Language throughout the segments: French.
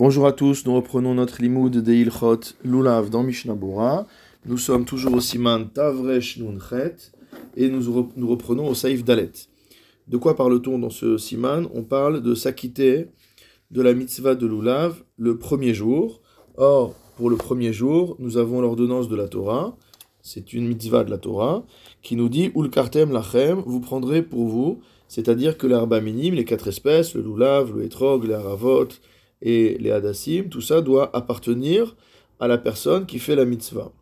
Bonjour à tous, nous reprenons notre limoud de Ilchot Lulav dans Mishnah Nous sommes toujours au Siman Tavresh Nunchet et nous, nous reprenons au Saïf Dalet. De quoi parle-t-on dans ce Siman? On parle de s'acquitter de la mitzvah de Lulav le premier jour. Or, pour le premier jour, nous avons l'ordonnance de la Torah, c'est une mitzvah de la Torah, qui nous dit Ul kartem lachem, vous prendrez pour vous, c'est-à-dire que l'herba minime, les quatre espèces, le Lulav, le Etrog, le Haravot, et les hadassim, tout ça doit appartenir à la personne qui fait la mitzvah.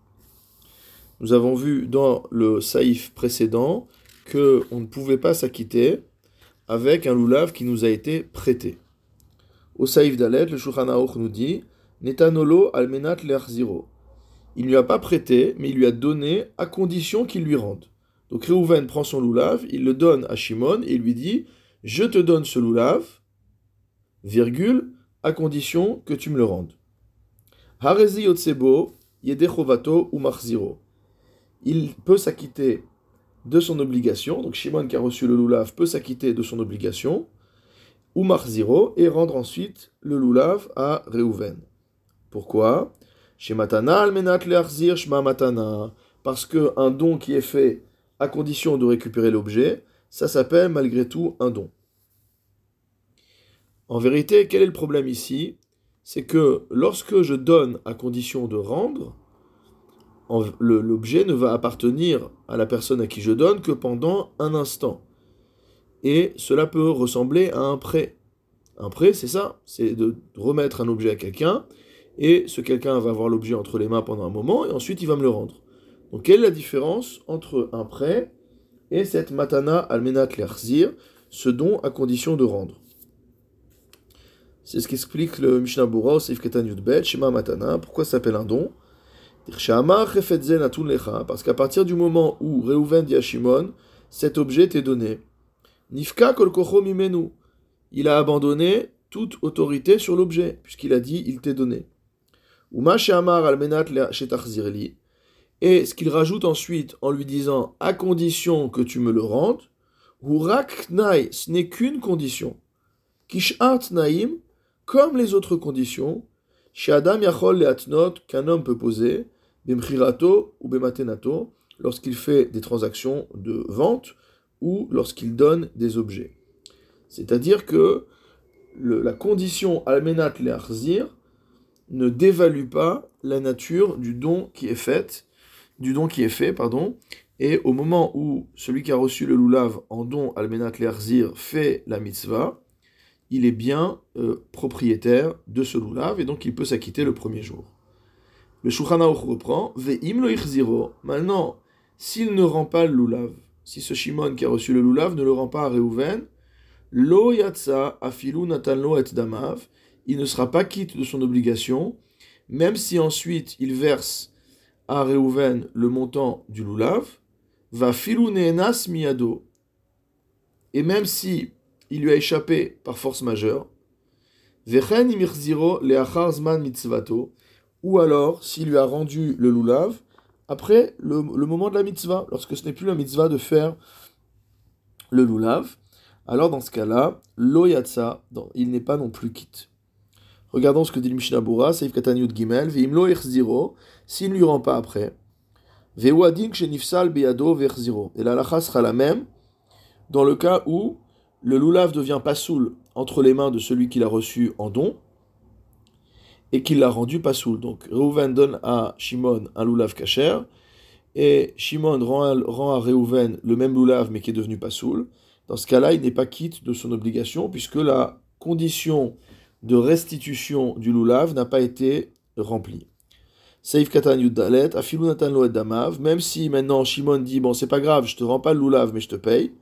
Nous avons vu dans le saïf précédent que on ne pouvait pas s'acquitter avec un loulav qui nous a été prêté. Au saïf d'Alet, le Shulchan nous dit Netanolo almenat ziro. Il ne lui a pas prêté, mais il lui a donné à condition qu'il lui rende. Donc Reuven prend son loulav, il le donne à Shimon et il lui dit Je te donne ce loulav, virgule, à condition que tu me le rendes. Harezi yotsebo, yedechovato ou marziro. Il peut s'acquitter de son obligation, donc Shimon qui a reçu le loulav peut s'acquitter de son obligation, ou marziro, et rendre ensuite le loulav à Reuven. Pourquoi? Parce qu'un don qui est fait à condition de récupérer l'objet, ça s'appelle malgré tout un don. En vérité, quel est le problème ici? C'est que lorsque je donne à condition de rendre, l'objet ne va appartenir à la personne à qui je donne que pendant un instant. Et cela peut ressembler à un prêt. Un prêt, c'est ça, c'est de remettre un objet à quelqu'un, et ce quelqu'un va avoir l'objet entre les mains pendant un moment, et ensuite il va me le rendre. Donc quelle est la différence entre un prêt et cette matana almenat lerzir, ce don à condition de rendre? C'est ce qu'explique le Mishnah Bura au Seif Ketan Yudbet, Shema Matana. Pourquoi ça s'appelle un don? Parce qu'à partir du moment où Reuven dit à Shimon, cet objet t'est donné. Nifka kol mimenu. Il a abandonné toute autorité sur l'objet, puisqu'il a dit il t'est donné. Uma almenat Et ce qu'il rajoute ensuite en lui disant à condition que tu me le rendes, Hurak ce n'est qu'une condition. Kish'at naim, comme les autres conditions, chez Adam Yachol Leatnot, qu'un homme peut poser, Bemchirato ou Bematenato, lorsqu'il fait des transactions de vente ou lorsqu'il donne des objets. C'est-à-dire que la condition Almenat Learzir ne dévalue pas la nature du don qui est fait, du don qui est fait, pardon, et au moment où celui qui a reçu le loulav en don Almenat Learzir fait la mitzvah, il est bien euh, propriétaire de ce loulav et donc il peut s'acquitter le premier jour. Le Shulchan reprend Ve'im lo Maintenant, s'il ne rend pas le loulav, si ce Shimon qui a reçu le loulav ne le rend pas à Reuven, lo yatsa afilu natanlo et damav, il ne sera pas quitte de son obligation, même si ensuite il verse à Reuven le montant du loulav, va filu neenas miado. Et même si il lui a échappé par force majeure. Ou alors, s'il lui a rendu le lulav, après le, moment de la mitzvah, lorsque ce n'est plus la mitzvah de faire le lulav, alors dans ce cas-là, loyatsa, il n'est pas non plus quitte. Regardons ce que dit le Mishnah Bura, Seif Katanyut Gimel, Veimlo s'il ne lui rend pas après, Vewadin Kshenifsal Beyado Et la lacha sera la même dans le cas où le loulav devient pasoul entre les mains de celui qui l'a reçu en don et qui l'a rendu pasoul. Donc Reuven donne à Shimon un loulav kacher et Shimon rend à, Reuven le même loulav mais qui est devenu pasoul. Dans ce cas-là, il n'est pas quitte de son obligation puisque la condition de restitution du loulav n'a pas été remplie. Saif Katan Yudalet, Afilu Natan même si maintenant Shimon dit Bon, c'est pas grave, je te rends pas le loulav, mais je te paye.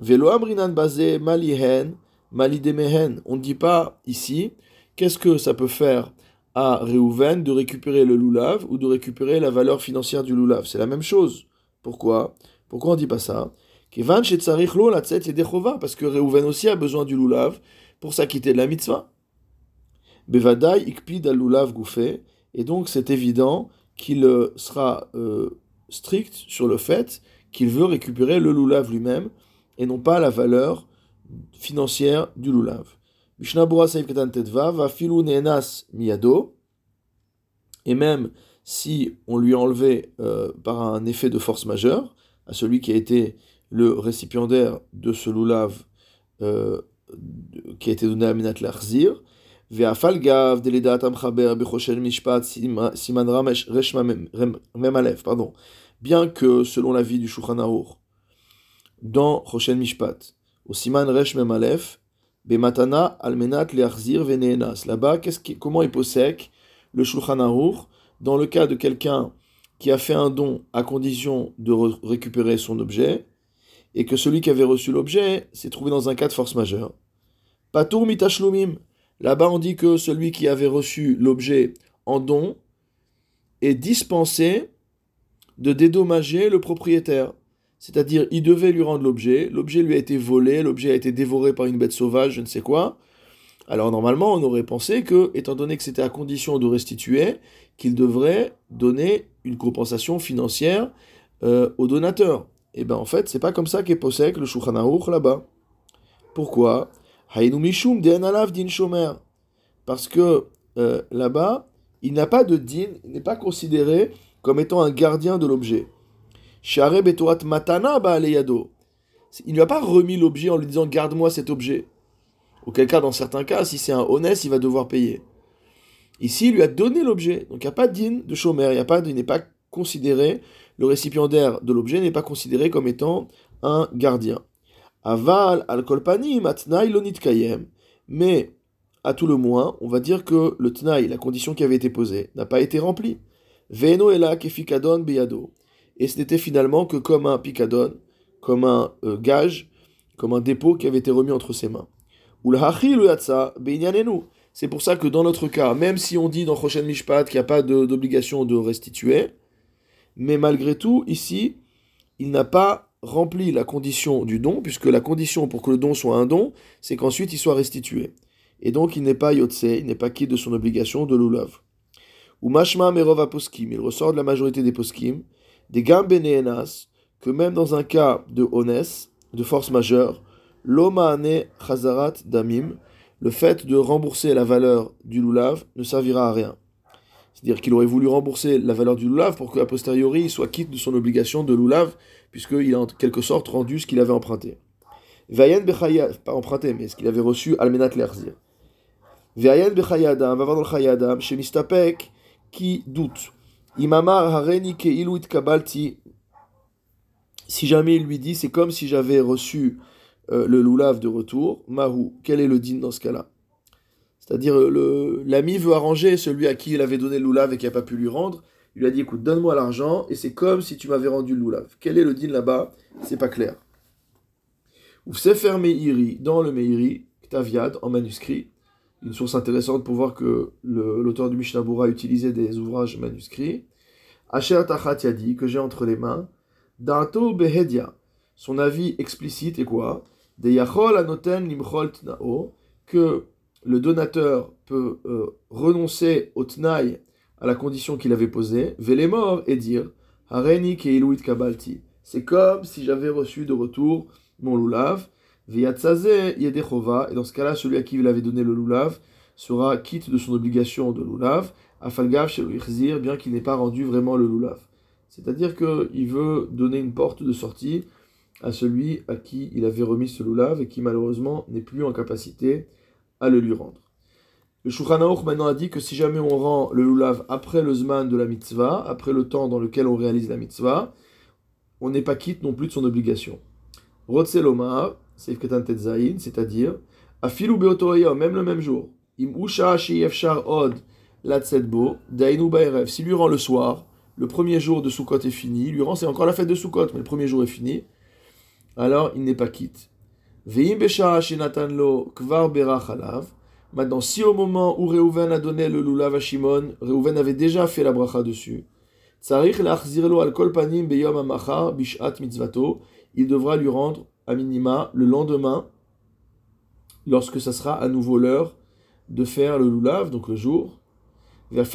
Velo amrinan basé malihen, malidemehen. On ne dit pas ici qu'est-ce que ça peut faire à Reuven de récupérer le loulav ou de récupérer la valeur financière du loulav? C'est la même chose. Pourquoi? Pourquoi on ne dit pas ça? Parce que Reuven aussi a besoin du loulav pour s'acquitter de la mitzvah. Bevadai ikpid al loulav gouffé. Et donc c'est évident qu'il euh, sera euh, strict sur le fait qu'il veut récupérer le loulav lui-même et non pas la valeur financière du lulav. Mishnabura Saif Ketan Tetva, va filou nenas miyado. Et même si on lui a enlevé euh, par un effet de force majeure, à celui qui a été le récipiendaire de ce loulav euh, qui a été donné à Minat Larzir, Ve'afal gav deledat amchaber bechoshen mishpat siman ramesh reshma memalev, pardon. Bien que, selon l'avis du Shulchan dans Choshen Mishpat, au siman resh memalev, bematana almenat leachzir veneenas. Là-bas, comment il possèque le Shulchan dans le cas de quelqu'un qui a fait un don à condition de récupérer son objet, et que celui qui avait reçu l'objet s'est trouvé dans un cas de force majeure. Patour mitachlumim. Là-bas, on dit que celui qui avait reçu l'objet en don est dispensé de dédommager le propriétaire. C'est-à-dire, il devait lui rendre l'objet, l'objet lui a été volé, l'objet a été dévoré par une bête sauvage, je ne sais quoi. Alors normalement, on aurait pensé que, étant donné que c'était à condition de restituer, qu'il devrait donner une compensation financière euh, au donateur. Et eh bien en fait, c'est pas comme ça qu'est possèque le Shulchan là-bas. Pourquoi? Parce que euh, là-bas, il n'a pas de din, il n'est pas considéré comme étant un gardien de l'objet. Matana Il ne lui a pas remis l'objet en lui disant garde-moi cet objet. Auquel cas, dans certains cas, si c'est un honnête, il va devoir payer. Ici, il lui a donné l'objet. Donc il n'y a pas din de chômeur, il, a il n'est pas considéré, le récipiendaire de l'objet n'est pas considéré comme étant un gardien. Aval al kolpani matnai lonit kayem. Mais, à tout le moins, on va dire que le tnaï, la condition qui avait été posée, n'a pas été remplie. Veno ela kefikadon beyado. Et ce n'était finalement que comme un picadon, comme un euh, gage, comme un dépôt qui avait été remis entre ses mains. C'est pour ça que dans notre cas, même si on dit dans Choshen Mishpat qu'il n'y a pas d'obligation de, restituer, mais malgré tout, ici, il n'a pas rempli la condition du don, puisque la condition pour que le don soit un don, c'est qu'ensuite il soit restitué. Et donc il n'est pas yotse, il n'est pas quitte de son obligation de lulav. Ou mashma poskim, il ressort de la majorité des poskim, des gambeneenas, que même dans un cas de honest, de force majeure, l'oma ane chazarat damim, le fait de rembourser la valeur du loulav ne servira à rien. C'est-à-dire qu'il aurait voulu rembourser la valeur du loulav pour qu'à posteriori il soit quitte de son obligation de loulav, puisqu'il a en quelque sorte rendu ce qu'il avait emprunté. Vayen pas emprunté, mais ce qu'il avait reçu almenat lerzir. Vayen bechayadam, va voir dans le chayadam, chez Mistapek, qui doute. Imamar hareni keiluit kabalti. Si jamais il lui dit, c'est comme si j'avais reçu euh, le loulav de retour, Mahou, quel est le din dans ce cas-là? C'est-à-dire, l'ami veut arranger celui à qui il avait donné le loulav et qui n'a pas pu lui rendre. Il lui a dit, écoute, donne-moi l'argent, et c'est comme si tu m'avais rendu le loulav. Quel est le din là-bas? C'est pas clair. Ou Sefer Meiri, dans le Meiri, Ktaviad, en manuscrit, une source intéressante pour voir que l'auteur du Mishnah utilisait des ouvrages manuscrits. Asher Tachat Yadi, que j'ai entre les mains, Dato Behedia. Son avis explicite est quoi? Que le donateur peut euh, renoncer au tnaï à la condition qu'il avait posée, mort et dire Hareni kabalti. C'est comme si j'avais reçu de retour mon yedechova, et dans ce cas-là, celui à qui il avait donné le loulav sera quitte de son obligation de loulav, afalgav chez bien qu'il n'ait pas rendu vraiment le loulav. C'est-à-dire qu'il veut donner une porte de sortie à celui à qui il avait remis ce loulav et qui malheureusement n'est plus en capacité à le lui rendre. Le Shulchan maintenant a dit que si jamais on rend le loulav après le zman de la mitzvah, après le temps dans lequel on réalise la mitzvah, on n'est pas quitte non plus de son obligation. Rotzelomar, c'est c'est-à-dire, afilu beotoyom, même le même jour, im usha od latsetbo, dainu baerev, s'il lui rend le soir, le premier jour de Sukkot est fini, lui rend, c'est encore la fête de Sukkot, mais le premier jour est fini, alors il n'est pas quitte. Maintenant, si au moment où Reuven a donné le lulav à Shimon, Reuven avait déjà fait la bracha dessus, il devra lui rendre à minima le lendemain, lorsque ça sera à nouveau l'heure de faire le lulav, donc le jour. Même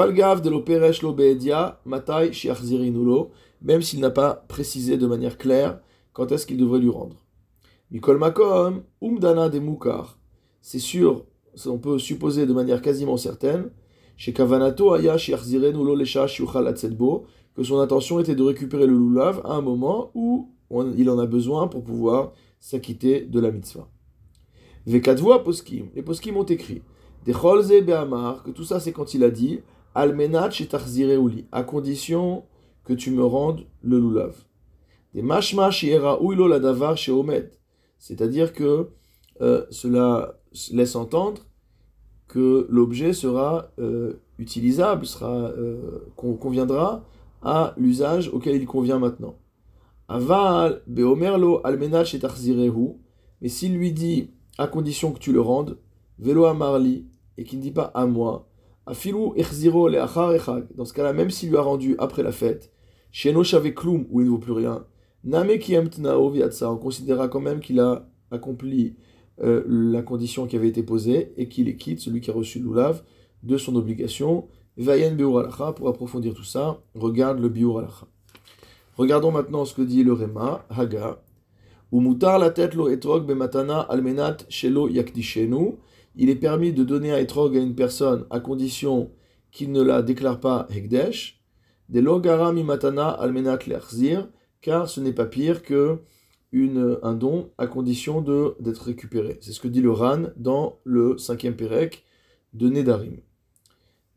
s'il n'a pas précisé de manière claire quand est-ce qu'il devrait lui rendre Mikol Makom, Umdana de Mukar. C'est sûr, on peut supposer de manière quasiment certaine, chez Kavanato Aya Lo Lesha que son intention était de récupérer le lulav à un moment où il en a besoin pour pouvoir s'acquitter de la mitzvah. Vekadvoa poskim, les poskim ont écrit, Decholze Be'amar, que tout ça c'est quand il a dit, Almenat Uli, à condition que tu me rendes le lulav. Des mashma uilo la davar omed. C'est-à-dire que euh, cela laisse entendre que l'objet sera euh, utilisable, sera, euh, conviendra à l'usage auquel il convient maintenant. Aval beomerlo almenach et mais s'il lui dit à condition que tu le rendes, velo amarli, et qu'il ne dit pas à moi, afilu echziro le dans ce cas-là, même s'il lui a rendu après la fête, sheno kloum, où il ne vaut plus rien, name kiem tnao on considérera quand même qu'il a accompli euh, la condition qui avait été posée et qu'il est quitte, celui qui a reçu l'oulav, de son obligation. Vayen Biur pour approfondir tout ça, regarde le Biur. Regardons maintenant ce que dit le Rema, Haga. Umutar la tête lo etrog almenat shelo. Il est permis de donner un etrog à une personne à condition qu'il ne la déclare pas hekdesh. De lo mi matana almenat lerzir, car ce n'est pas pire que un don à condition d'être récupéré. C'est ce que dit le Ran dans le cinquième Pérec de Nedarim.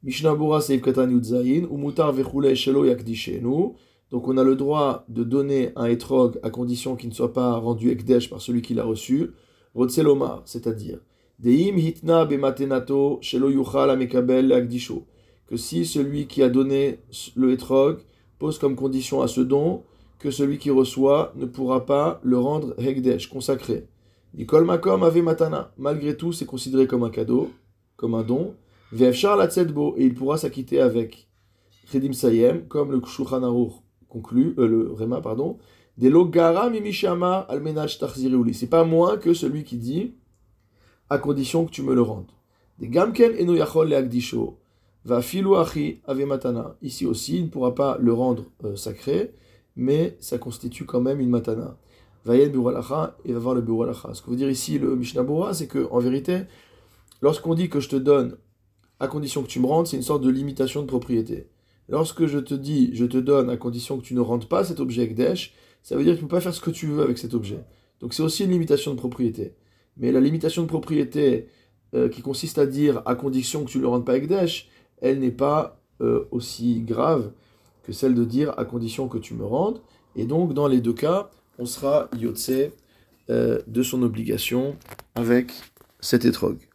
Mishnah Bura Seif Katan Yudzayin, Umutar Vechule Shelo. Donc on a le droit de donner un etrog à condition qu'il ne soit pas rendu ekdesh par celui qui l'a reçu. Rotselomar, c'est-à-dire Deim hitna bematenato shelo yuchal amekabel akdisho. Que si celui qui a donné le etrog pose comme condition à ce don que celui qui reçoit ne pourra pas le rendre hegdesh, consacré. Nikol makom ave matana. Malgré tout, c'est considéré comme un cadeau, comme un don. Vefshar la et il pourra s'acquitter avec Chedim Sayem, comme le Shulchan conclut, euh, le Rema, pardon. Des logara mimishama almenach tarziriuli. C'est pas moins que celui qui dit, à condition que tu me le rendes. Des gamken eno yachol leagdisho. Va filu achi matana. Ici aussi, il ne pourra pas le rendre euh, sacré mais ça constitue quand même une matana. Vayen buralacha et va voir le buralacha. Ce que veut dire ici le Mishnah c'est que en vérité, lorsqu'on dit que je te donne à condition que tu me rendes, c'est une sorte de limitation de propriété. Lorsque je te dis je te donne à condition que tu ne rendes pas cet objet Ekdesh, ça veut dire que tu ne peux pas faire ce que tu veux avec cet objet. Donc c'est aussi une limitation de propriété. Mais la limitation de propriété euh, qui consiste à dire à condition que tu ne le rendes pas Ekdesh, elle n'est pas euh, aussi grave que celle de dire à condition que tu me rendes. Et donc, dans les deux cas, on sera yotse euh, de son obligation avec cet étrog.